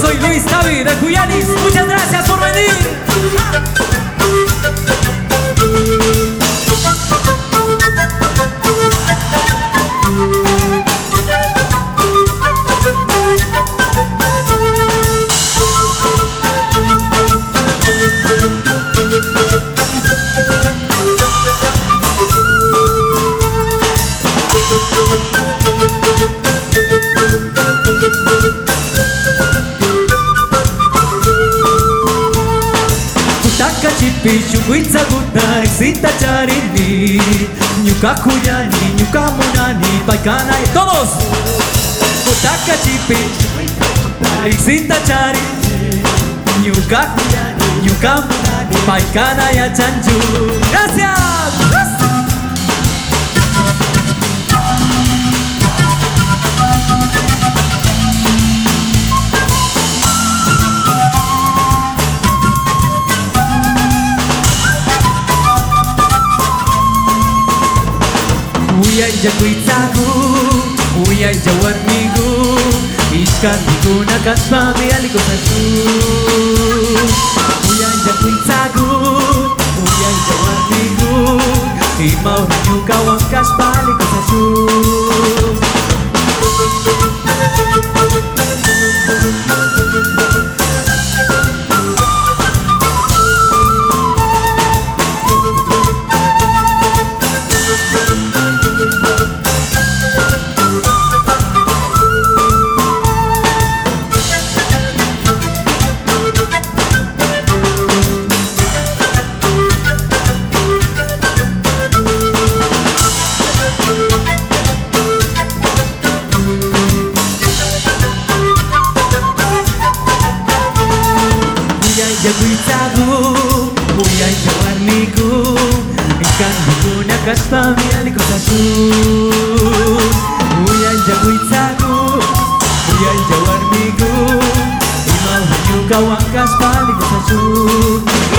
Soy Luis Javi de Cuyanis. Muchas gracias por venir. Huitza gutnai, sita charini Ñuka kuyani, ñuka munani Paikanai, todos! Kutaka chipi Sita chari Ñuka kuyani, ñuka munani Paikanai achanju ¡Gracias! Uian jaku itzaku, uian jauat migu Iskan digunak azpabe aliko zazu Uian jago itzagu, uian jago arniku Izkan dutunak azpa bialiko zazu Uian jago itzagu, uian jago arniku Imau hanyuka wankaz paliko zazu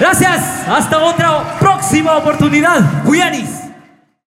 Gracias, hasta otra próxima oportunidad. Cuyanis.